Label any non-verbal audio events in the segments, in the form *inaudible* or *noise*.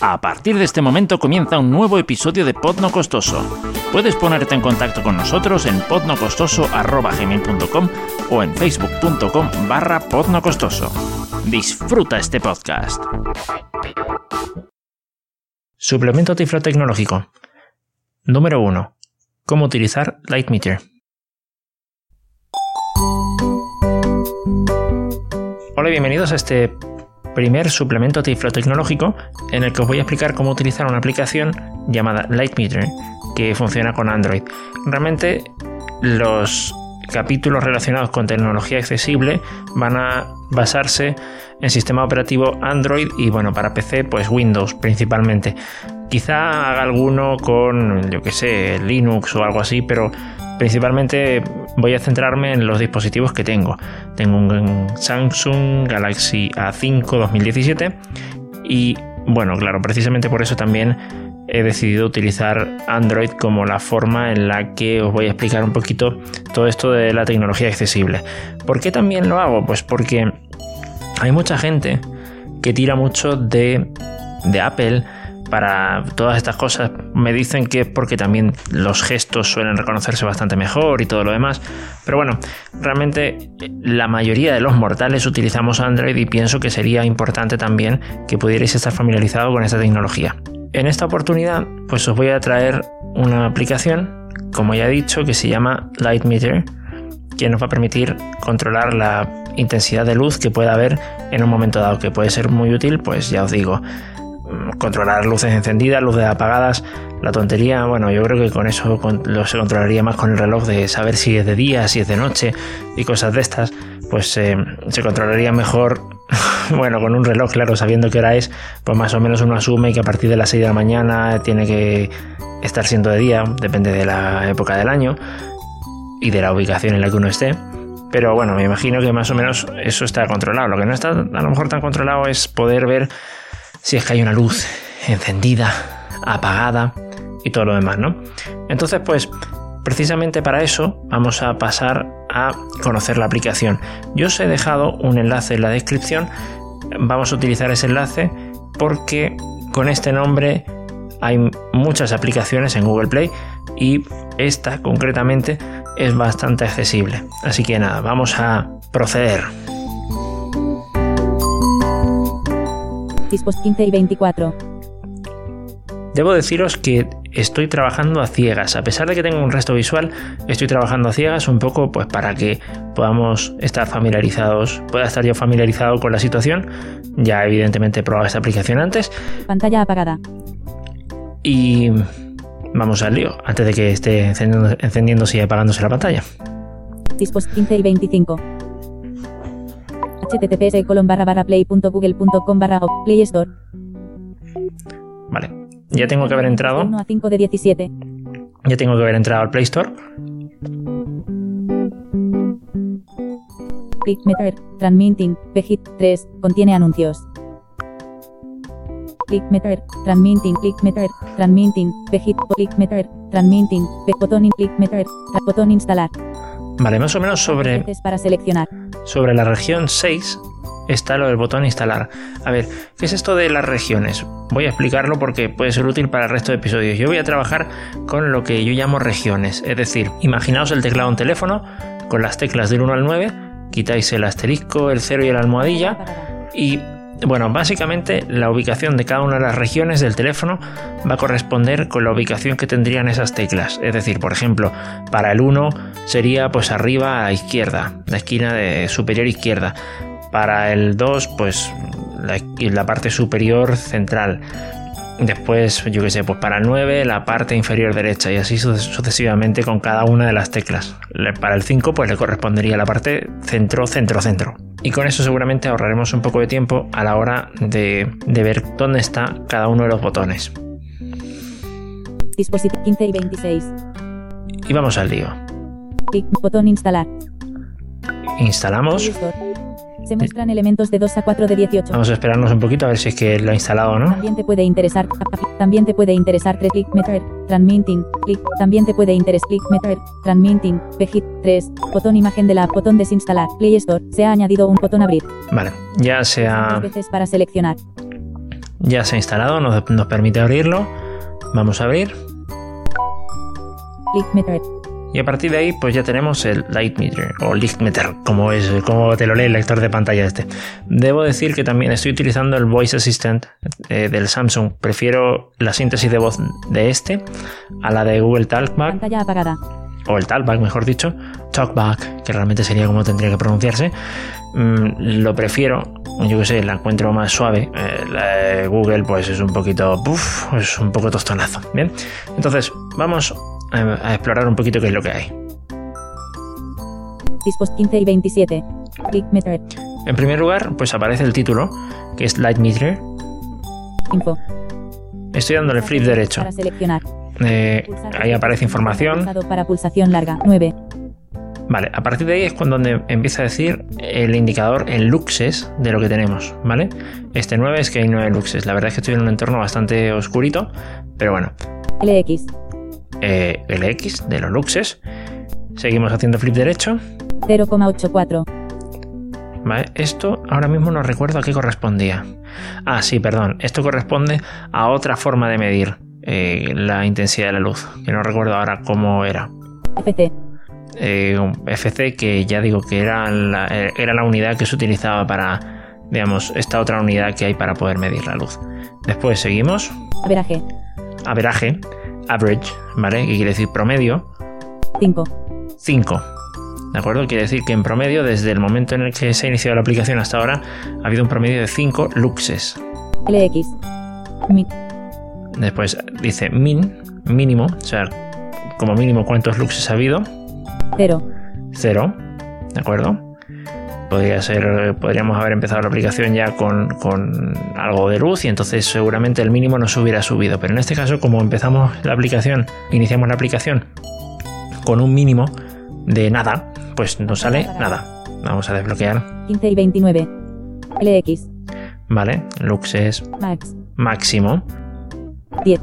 A partir de este momento comienza un nuevo episodio de Pod No Costoso. Puedes ponerte en contacto con nosotros en podnocostoso.gmail.com o en facebook.com barra podnocostoso. Disfruta este podcast. Suplemento tiflotecnológico. Número 1. Cómo utilizar Lightmeter. Hola bienvenidos a este primer suplemento tiflotecnológico en el que os voy a explicar cómo utilizar una aplicación llamada Lightmeter que funciona con Android. Realmente los capítulos relacionados con tecnología accesible van a basarse en sistema operativo Android y bueno, para PC pues Windows principalmente. Quizá haga alguno con, yo que sé, Linux o algo así, pero Principalmente voy a centrarme en los dispositivos que tengo. Tengo un Samsung Galaxy A5 2017 y bueno, claro, precisamente por eso también he decidido utilizar Android como la forma en la que os voy a explicar un poquito todo esto de la tecnología accesible. ¿Por qué también lo hago? Pues porque hay mucha gente que tira mucho de, Apple para todas estas cosas. Me dicen que es porque también los gestos suelen reconocerse bastante mejor y todo lo demás. Pero bueno, realmente la mayoría de los mortales utilizamos Android y pienso que sería importante también que pudierais estar familiarizado con esta tecnología. En esta oportunidad, pues os voy a traer una aplicación, como ya he dicho, que se llama Light Meter, que nos va a permitir controlar la intensidad de luz que pueda haber en un momento dado, que puede ser muy útil, pues ya os digo, controlar luces encendidas, luces apagadas, la tontería, bueno, yo creo que con eso lo se controlaría más con el reloj de saber si es de día, si es de noche y cosas de estas, pues eh, se controlaría mejor, *laughs* bueno, con un reloj, claro, sabiendo qué hora es, pues más o menos uno asume que a partir de las 6 de la mañana tiene que estar siendo de día, depende de la época del año y de la ubicación en la que uno esté. Pero bueno, me imagino que más o menos eso está controlado. Lo que no está a lo mejor tan controlado es poder ver si es que hay una luz encendida, apagada y todo lo demás, ¿no? Entonces, pues precisamente para eso vamos a pasar a conocer la aplicación. Yo os he dejado un enlace en la descripción. Vamos a utilizar ese enlace porque con este nombre hay muchas aplicaciones en Google Play y esta concretamente es bastante accesible. Así que nada, vamos a proceder. Dispos 15 y 24. Debo deciros que estoy trabajando a ciegas. A pesar de que tengo un resto visual, estoy trabajando a ciegas un poco pues para que podamos estar familiarizados, pueda estar yo familiarizado con la situación. Ya evidentemente he probado esta aplicación antes. Pantalla apagada. Y vamos al lío, antes de que esté encendiéndose y apagándose la pantalla. Dispos 15 y 25 https colon barra barra play.google.com barra play store. Vale, ya tengo que haber entrado. 1 a 5 de 17. Ya tengo que haber entrado al Play Store. Click Meter, Transmitting, Pegit 3, contiene anuncios. Click Meter, Transmitting, Click Meter, Transmitting, Pegit, Click Meter, Transmitting, botón Click Meter, botón instalar. Vale, más o menos sobre, para seleccionar. sobre la región 6 está lo del botón instalar. A ver, ¿qué es esto de las regiones? Voy a explicarlo porque puede ser útil para el resto de episodios. Yo voy a trabajar con lo que yo llamo regiones. Es decir, imaginaos el teclado de un teléfono con las teclas del 1 al 9, quitáis el asterisco, el 0 y la almohadilla y bueno, básicamente la ubicación de cada una de las regiones del teléfono va a corresponder con la ubicación que tendrían esas teclas. Es decir, por ejemplo, para el 1 sería pues arriba a izquierda, la esquina de superior izquierda. Para el 2, pues la, la parte superior central. Después, yo qué sé, pues para el 9 la parte inferior derecha y así sucesivamente con cada una de las teclas. Para el 5 pues le correspondería la parte centro, centro, centro. Y con eso seguramente ahorraremos un poco de tiempo a la hora de, de ver dónde está cada uno de los botones. Dispositivo 15 y 26. Y vamos al lío. Clic, botón instalar. Instalamos. Se muestran elementos de 2 a 4 de 18. Vamos a esperarnos un poquito a ver si es que lo ha instalado no. También te puede interesar. También te puede interesar click meter, transmitting, click. También te puede interesar click meter, transmitting, pegit 3, botón imagen de la app, botón desinstalar, Play Store. Se ha añadido un botón abrir. Vale, ya se ha. veces para seleccionar. Ya se ha instalado, nos, nos permite abrirlo. Vamos a abrir. Click Meter. Y a partir de ahí, pues ya tenemos el Light Meter o Licht Meter, como es, como te lo lee el lector de pantalla este. Debo decir que también estoy utilizando el Voice Assistant eh, del Samsung. Prefiero la síntesis de voz de este a la de Google Talkback Pantalla apagada. o el Talkback, mejor dicho, Talkback, que realmente sería como tendría que pronunciarse. Mm, lo prefiero, yo que sé, la encuentro más suave. Eh, la de Google, pues es un poquito, es un poco tostonazo. Bien, entonces vamos a, a explorar un poquito qué es lo que hay. Dispos 15 y 27. Click. En primer lugar, pues aparece el título, que es Light Meter. Info. Estoy dándole flip derecho. Para seleccionar. Eh, ahí aparece información. Para pulsación larga. 9. Vale, a partir de ahí es cuando donde empieza a decir el indicador en luxes de lo que tenemos, ¿vale? Este 9 es que hay 9 luxes. La verdad es que estoy en un entorno bastante oscurito, pero bueno. LX. Eh, LX de los luxes. Seguimos haciendo flip derecho. 0,84. ¿Vale? Esto ahora mismo no recuerdo a qué correspondía. Ah, sí, perdón. Esto corresponde a otra forma de medir eh, la intensidad de la luz, que no recuerdo ahora cómo era. FC. Eh, FC que ya digo que era la, eh, era la unidad que se utilizaba para, digamos, esta otra unidad que hay para poder medir la luz. Después seguimos. Averaje. Averaje, average, ¿vale? Que quiere decir promedio, 5. 5. ¿De acuerdo? Quiere decir que en promedio, desde el momento en el que se ha iniciado la aplicación hasta ahora, ha habido un promedio de 5 luxes. LX. Min. Después dice min, mínimo, o sea, como mínimo cuántos luxes ha habido, 0. 0, ¿de acuerdo? Podría ser, podríamos haber empezado la aplicación ya con, con algo de luz y entonces seguramente el mínimo nos hubiera subido. Pero en este caso, como empezamos la aplicación, iniciamos la aplicación con un mínimo de nada, pues nos sale nada. Vamos a desbloquear, 15 y 29. LX. ¿vale? Luxes Max. máximo. 10.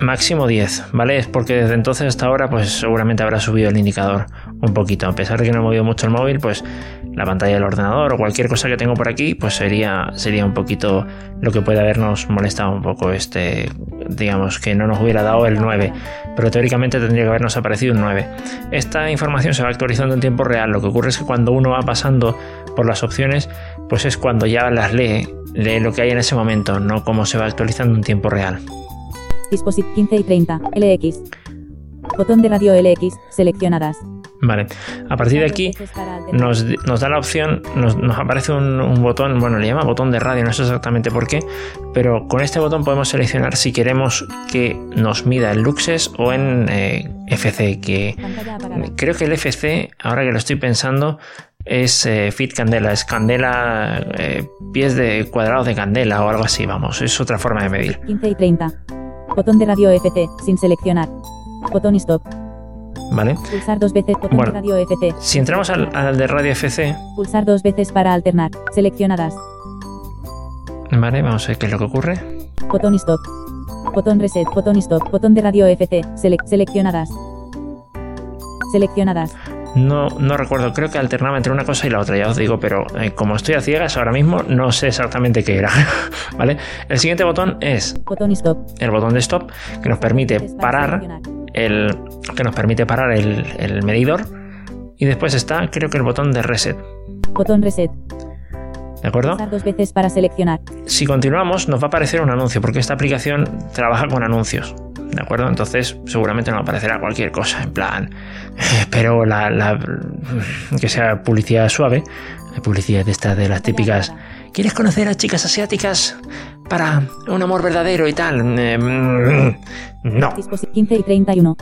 Máximo 10, ¿vale? Es porque desde entonces hasta ahora, pues seguramente habrá subido el indicador un poquito. A pesar de que no he movido mucho el móvil, pues la pantalla del ordenador o cualquier cosa que tengo por aquí, pues sería, sería un poquito lo que puede habernos molestado un poco este, digamos, que no nos hubiera dado el 9. Pero teóricamente tendría que habernos aparecido un 9. Esta información se va actualizando en tiempo real. Lo que ocurre es que cuando uno va pasando por las opciones, pues es cuando ya las lee, lee lo que hay en ese momento, no como se va actualizando en tiempo real. Disposit 15 y 30. LX. Botón de radio LX. Seleccionadas. Vale, a partir de aquí nos, nos da la opción, nos, nos aparece un, un botón, bueno, le llama botón de radio, no sé exactamente por qué, pero con este botón podemos seleccionar si queremos que nos mida en luxes o en eh, FC, que creo que el FC, ahora que lo estoy pensando, es eh, fit candela, es candela, eh, pies de cuadrados de candela o algo así, vamos, es otra forma de medir. 15 y 30. Botón de radio FC. Sin seleccionar. Botón stop. ¿Vale? Pulsar dos veces. Botón Bueno. de radio FC. Si entramos al, al de radio FC, Pulsar dos veces para alternar. Seleccionadas. ¿vale? Vamos a ver qué es lo que ocurre. Botón stop. Botón reset. Botón stop. Botón de radio FC. Selec- seleccionadas. Seleccionadas. No, no recuerdo, creo que alternaba entre una cosa y la otra, ya os digo, pero eh, como estoy a ciegas ahora mismo, no sé exactamente qué era. *laughs* ¿Vale? El siguiente botón es Botón stop. el botón de stop, que nos permite Para parar. El. que nos permite parar el, el medidor. Y después está, creo que el botón de reset. Botón reset. ¿De acuerdo? Dos veces para seleccionar. Si continuamos, nos va a aparecer un anuncio, porque esta aplicación trabaja con anuncios. ¿De acuerdo? Entonces, seguramente nos aparecerá cualquier cosa, en plan. *laughs* Espero la, la- que sea publicidad suave. Publicidad de estas de las típicas. ¿Quieres conocer a chicas asiáticas para un amor verdadero y tal? Eh, mm, no. Disposi 15 y 31.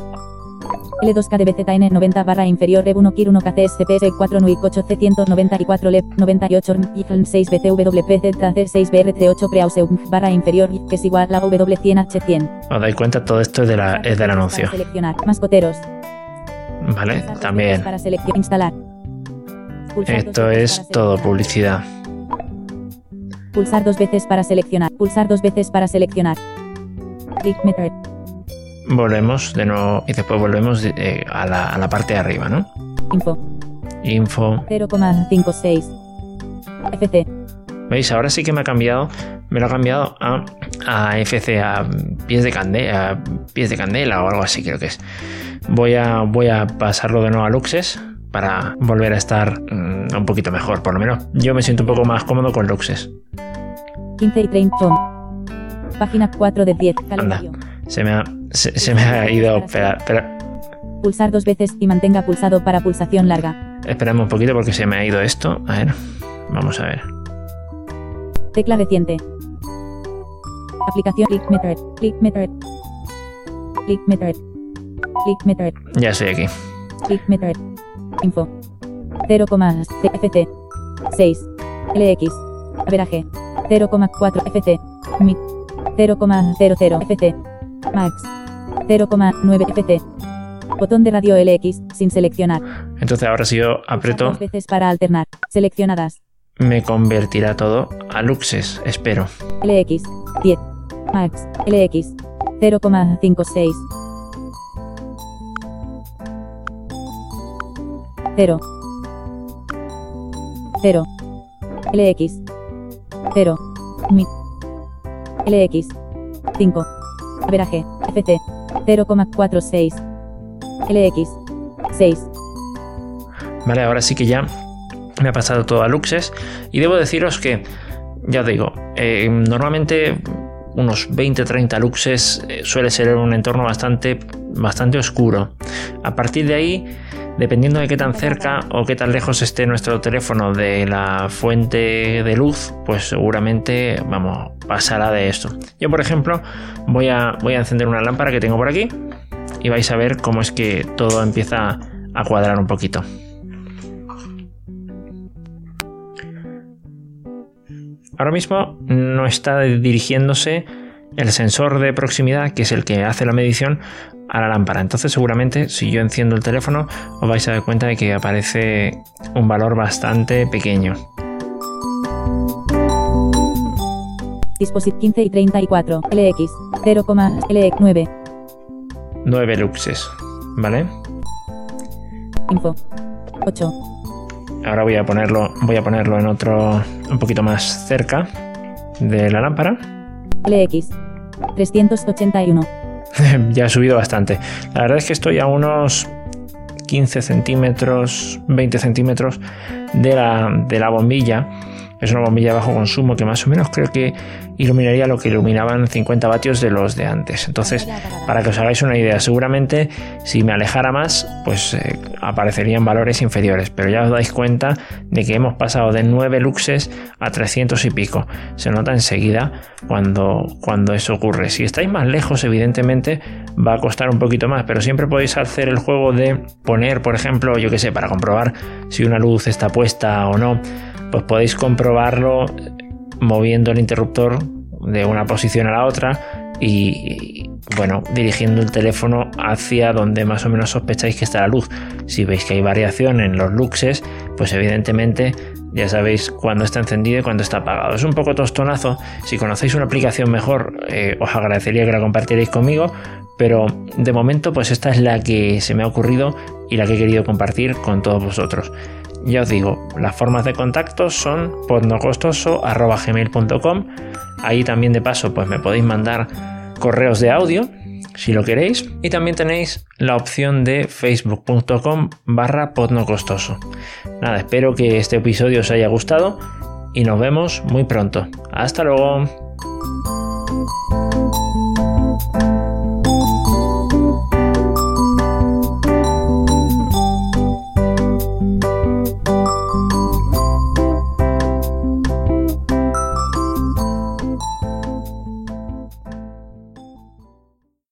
L2KDBZN 90 barra inferior Rev 1 Kir 1 KCS CPS 4 NUIC 8 C194 LEP 98 IFLN 6 BCWPZ 6 BRC8 Preause barra inferior que es igual a W100 H100. Os dais cuenta, todo esto es, de la, es del anuncio. Para seleccionar. Mascoteros. ¿Vale? También. Para seleccionar. Instalar. Pulsar Esto es todo publicidad. Pulsar dos veces para seleccionar. Pulsar dos veces para seleccionar. Click Method. Volvemos de nuevo y después volvemos eh, a, la, a la parte de arriba, ¿no? Info. Info. 0,56. FC. ¿Veis? Ahora sí que me ha cambiado. me lo ha cambiado a, a FC, a pies de candela, a pies de candela o algo así creo que es. Voy a, voy a pasarlo de nuevo a Luxes para volver a estar mm, un poquito mejor, por lo menos. Yo me siento un poco más cómodo con Luxes. 15 y 30 Página 4 de 10. Calendario. Se me ha, se, se me ha ido. Espera, espera. Pulsar dos veces y mantenga pulsado para pulsación larga. Esperamos un poquito porque se me ha ido esto. A ver, vamos a ver. Tecla reciente. Aplicación Click Meter. Click Meter. Click Meter. Click Meter. Ya estoy aquí. Click Meter. Info. 0, FC. 6. LX. Averaje. 0,4 FC. MIT. 0,00 FC. Max. 0,9 FC. Botón de radio LX sin seleccionar. Entonces ahora si yo aprieto, Dos veces para alternar. Seleccionadas. me convertirá todo a Luxes, espero. LX. 10. Max. LX. 0,56. 0. 0. LX. 0. MIT. LX. 5. Averaje. FC. 0,46. LX. 6. Vale, ahora sí que ya me ha pasado todo a Luxes. Y debo deciros que, ya os digo, eh, normalmente unos 20-30 luxes eh, suele ser un entorno bastante, bastante oscuro. A partir de ahí, dependiendo de qué tan cerca o qué tan lejos esté nuestro teléfono de la fuente de luz, pues seguramente, vamos, pasará de esto. Yo, por ejemplo, voy a, voy a encender una lámpara que tengo por aquí y vais a ver cómo es que todo empieza a cuadrar un poquito. Ahora mismo no está dirigiéndose el sensor de proximidad, que es el que hace la medición, a la lámpara. Entonces seguramente si yo enciendo el teléfono os vais a dar cuenta de que aparece un valor bastante pequeño. Dispositivo 15 y 34. LX. 0, LX 9. 9 luxes, ¿vale? Info. 8. Ahora voy a ponerlo, voy a ponerlo en otro un poquito más cerca de la lámpara. LX. 381. *laughs* ya ha subido bastante. La verdad es que estoy a unos 15 centímetros, 20 centímetros de la, de la bombilla. Es una bombilla de bajo consumo que más o menos creo que iluminaría lo que iluminaban 50 vatios de los de antes. Entonces, para que os hagáis una idea, seguramente si me alejara más, pues eh, aparecerían valores inferiores. Pero ya os dais cuenta de que hemos pasado de 9 luxes a 300 y pico. Se nota enseguida cuando, cuando eso ocurre. Si estáis más lejos, evidentemente va a costar un poquito más, pero siempre podéis hacer el juego de poner, por ejemplo, yo que sé, para comprobar si una luz está puesta o no pues podéis comprobarlo moviendo el interruptor de una posición a la otra y bueno, dirigiendo el teléfono hacia donde más o menos sospecháis que está la luz. Si veis que hay variación en los luxes, pues evidentemente ya sabéis cuándo está encendido y cuándo está apagado. Es un poco tostonazo. Si conocéis una aplicación mejor, eh, os agradecería que la compartierais conmigo. Pero de momento, pues esta es la que se me ha ocurrido y la que he querido compartir con todos vosotros. Ya os digo, las formas de contacto son podnocostoso.gmail.com Ahí también de paso pues me podéis mandar correos de audio si lo queréis. Y también tenéis la opción de facebook.com barra podnocostoso. Nada, espero que este episodio os haya gustado y nos vemos muy pronto. Hasta luego.